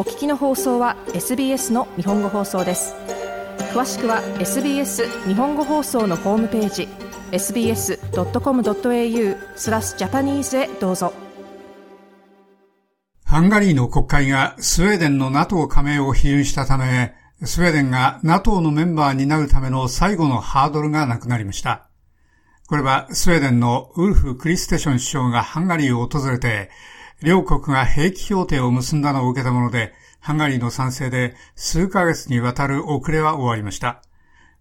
お聞きの放送は SBS の日本語放送です詳しくは SBS 日本語放送のホームページ sbs.com.au スラスジャパニーズへどうぞハンガリーの国会がスウェーデンの NATO 加盟を批准したため、スウェーデンが NATO のメンバーになるための最後のハードルがなくなりました。これはスウェーデンのウルフ・クリステション首相がハンガリーを訪れて、両国が兵器協定を結んだのを受けたもので、ハンガリーの賛成で数ヶ月にわたる遅れは終わりました。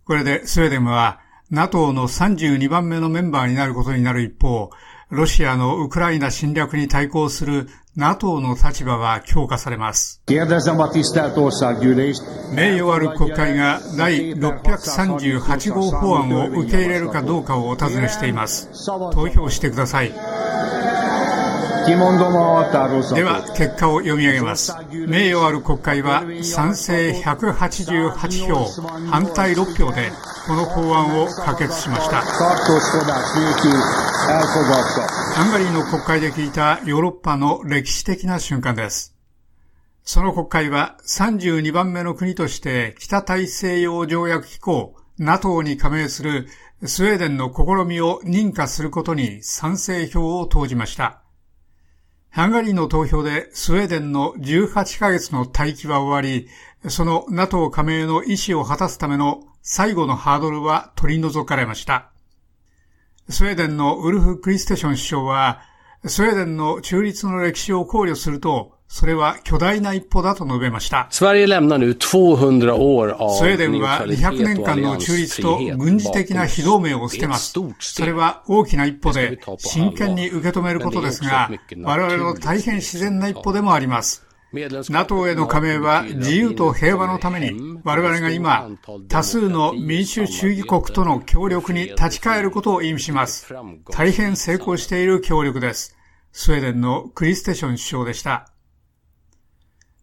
これでスウェーデンは NATO の32番目のメンバーになることになる一方、ロシアのウクライナ侵略に対抗する NATO の立場は強化されます。名誉ある国会が第638号法案を受け入れるかどうかをお尋ねしています。投票してください。では、結果を読み上げます。名誉ある国会は賛成188票、反対6票で、この法案を可決しました。ハンガリーの国会で聞いたヨーロッパの歴史的な瞬間です。その国会は32番目の国として北大西洋条約機構 NATO に加盟するスウェーデンの試みを認可することに賛成票を投じました。ハンガリーの投票でスウェーデンの18ヶ月の待機は終わり、その NATO 加盟の意思を果たすための最後のハードルは取り除かれました。スウェーデンのウルフ・クリステション首相は、スウェーデンの中立の歴史を考慮すると、それは巨大な一歩だと述べました。スウェーデンは200年間の中立と軍事的な非同盟を捨てます。それは大きな一歩で真剣に受け止めることですが、我々の大変自然な一歩でもあります。NATO への加盟は自由と平和のために我々が今多数の民主主義国との協力に立ち返ることを意味します。大変成功している協力です。スウェーデンのクリステション首相でした。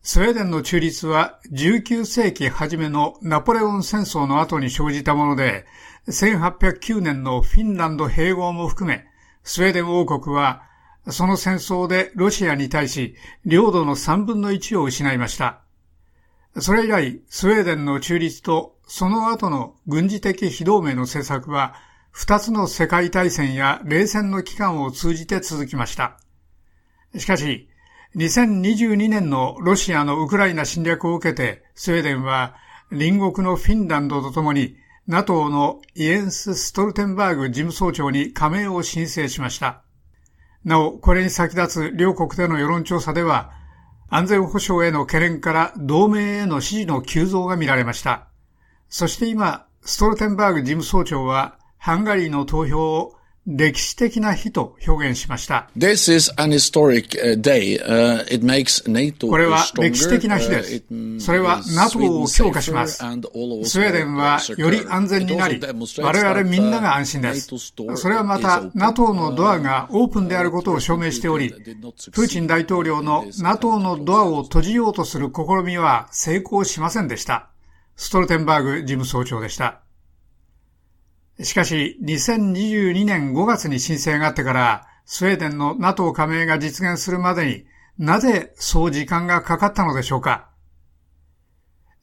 スウェーデンの中立は19世紀初めのナポレオン戦争の後に生じたもので、1809年のフィンランド併合も含め、スウェーデン王国はその戦争でロシアに対し領土の3分の1を失いました。それ以来、スウェーデンの中立とその後の軍事的非同盟の政策は、二つの世界大戦や冷戦の期間を通じて続きました。しかし、2022年のロシアのウクライナ侵略を受けて、スウェーデンは隣国のフィンランドとともに NATO のイエンス・ストルテンバーグ事務総長に加盟を申請しました。なお、これに先立つ両国での世論調査では、安全保障への懸念から同盟への支持の急増が見られました。そして今、ストルテンバーグ事務総長は、ハンガリーの投票を歴史的な日と表現しました。これは歴史的な日です。それは NATO を強化します。スウェーデンはより安全になり、我々みんなが安心です。それはまた NATO のドアがオープンであることを証明しており、プーチン大統領の NATO のドアを閉じようとする試みは成功しませんでした。ストルテンバーグ事務総長でした。しかし、2022年5月に申請があってから、スウェーデンの NATO 加盟が実現するまでになぜそう時間がかかったのでしょうか？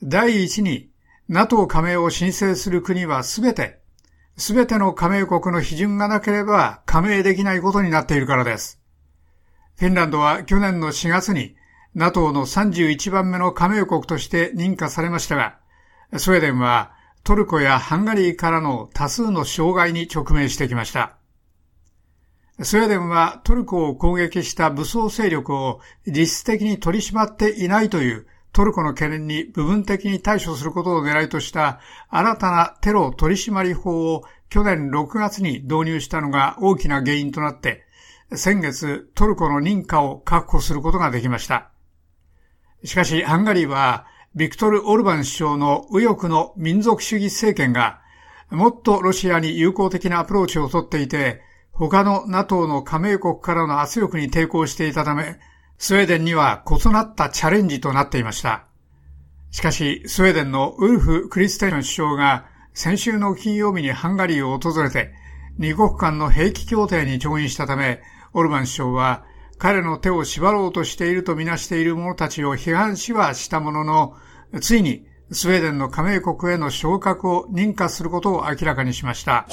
第一に、NATO 加盟を申請する国はすべて、すべての加盟国の批准がなければ加盟できないことになっているからです。フィンランドは去年の4月に NATO の31番目の加盟国として認可されましたが、スウェーデンはトルコやハンガリーからの多数の障害に直面してきました。スウェーデンはトルコを攻撃した武装勢力を実質的に取り締まっていないというトルコの懸念に部分的に対処することを狙いとした新たなテロ取締法を去年6月に導入したのが大きな原因となって、先月トルコの認可を確保することができました。しかし、ハンガリーはビクトル・オルバン首相の右翼の民族主義政権が、もっとロシアに友好的なアプローチをとっていて、他の NATO の加盟国からの圧力に抵抗していたため、スウェーデンには異なったチャレンジとなっていました。しかし、スウェーデンのウルフ・クリステン首相が先週の金曜日にハンガリーを訪れて、二国間の兵器協定に調印したため、オルバン首相は彼の手を縛ろうとしているとみなしている者たちを批判しはしたものの、ついにスウェーデンの加盟国への昇格を認可することを明らかにしました。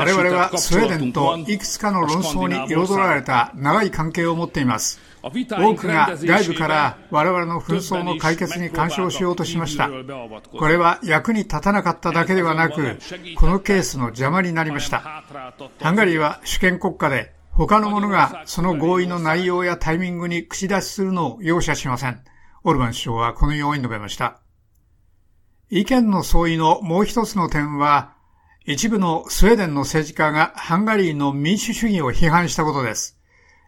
我々はスウェーデンといくつかの論争に彩られた長い関係を持っています。多くが外部から我々の紛争の解決に干渉しようとしました。これは役に立たなかっただけではなく、このケースの邪魔になりました。ハンガリーは主権国家で、他の者がその合意の内容やタイミングに口出しするのを容赦しません。オルバン首相はこのように述べました。意見の相違のもう一つの点は、一部のスウェーデンの政治家がハンガリーの民主主義を批判したことです。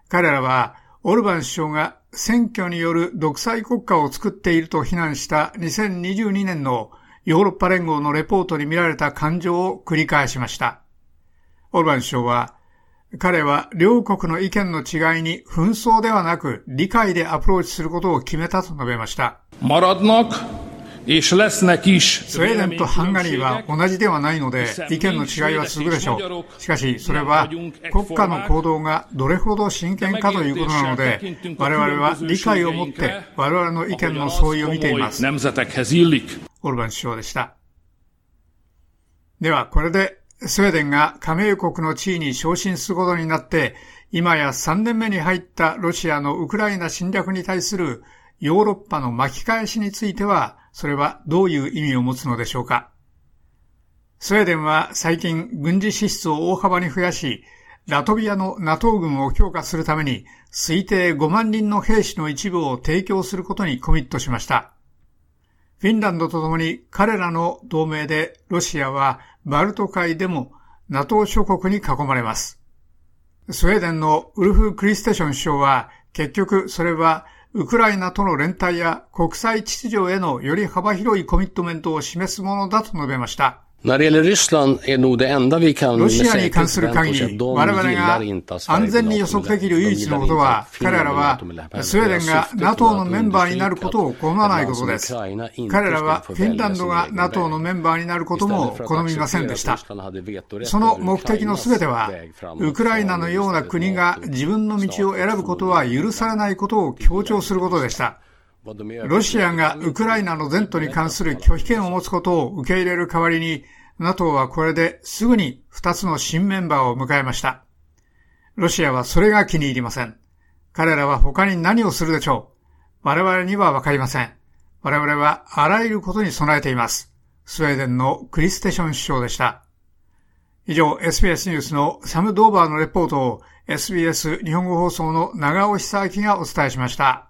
彼らはオルバン首相が選挙による独裁国家を作っていると非難した2022年のヨーロッパ連合のレポートに見られた感情を繰り返しました。オルバン首相は、彼は両国の意見の違いに紛争ではなく理解でアプローチすることを決めたと述べました。スウェーデンとハンガリーは同じではないので、意見の違いは続くでしょう。しかし、それは国家の行動がどれほど真剣かということなので、我々は理解を持って我々の意見の相違を見ています。オルバン首相でした。では、これでスウェーデンが加盟国の地位に昇進することになって、今や3年目に入ったロシアのウクライナ侵略に対するヨーロッパの巻き返しについては、それはどういう意味を持つのでしょうかスウェーデンは最近軍事支出を大幅に増やし、ラトビアの NATO 軍を強化するために推定5万人の兵士の一部を提供することにコミットしました。フィンランドと共に彼らの同盟でロシアはバルト海でも NATO 諸国に囲まれます。スウェーデンのウルフ・クリステション首相は結局それはウクライナとの連帯や国際秩序へのより幅広いコミットメントを示すものだと述べました。ロシアに関する限り、我々が安全に予測できる唯一のことは、彼らはスウェーデンが NATO のメンバーになることを好まないことです。彼らはフィンランドが NATO のメンバーになることも好みませんでした。その目的のすべては、ウクライナのような国が自分の道を選ぶことは許されないことを強調することでした。ロシアがウクライナの前途に関する拒否権を持つことを受け入れる代わりに、NATO はこれですぐに2つの新メンバーを迎えました。ロシアはそれが気に入りません。彼らは他に何をするでしょう我々にはわかりません。我々はあらゆることに備えています。スウェーデンのクリステション首相でした。以上、SBS ニュースのサム・ドーバーのレポートを SBS 日本語放送の長尾久明がお伝えしました。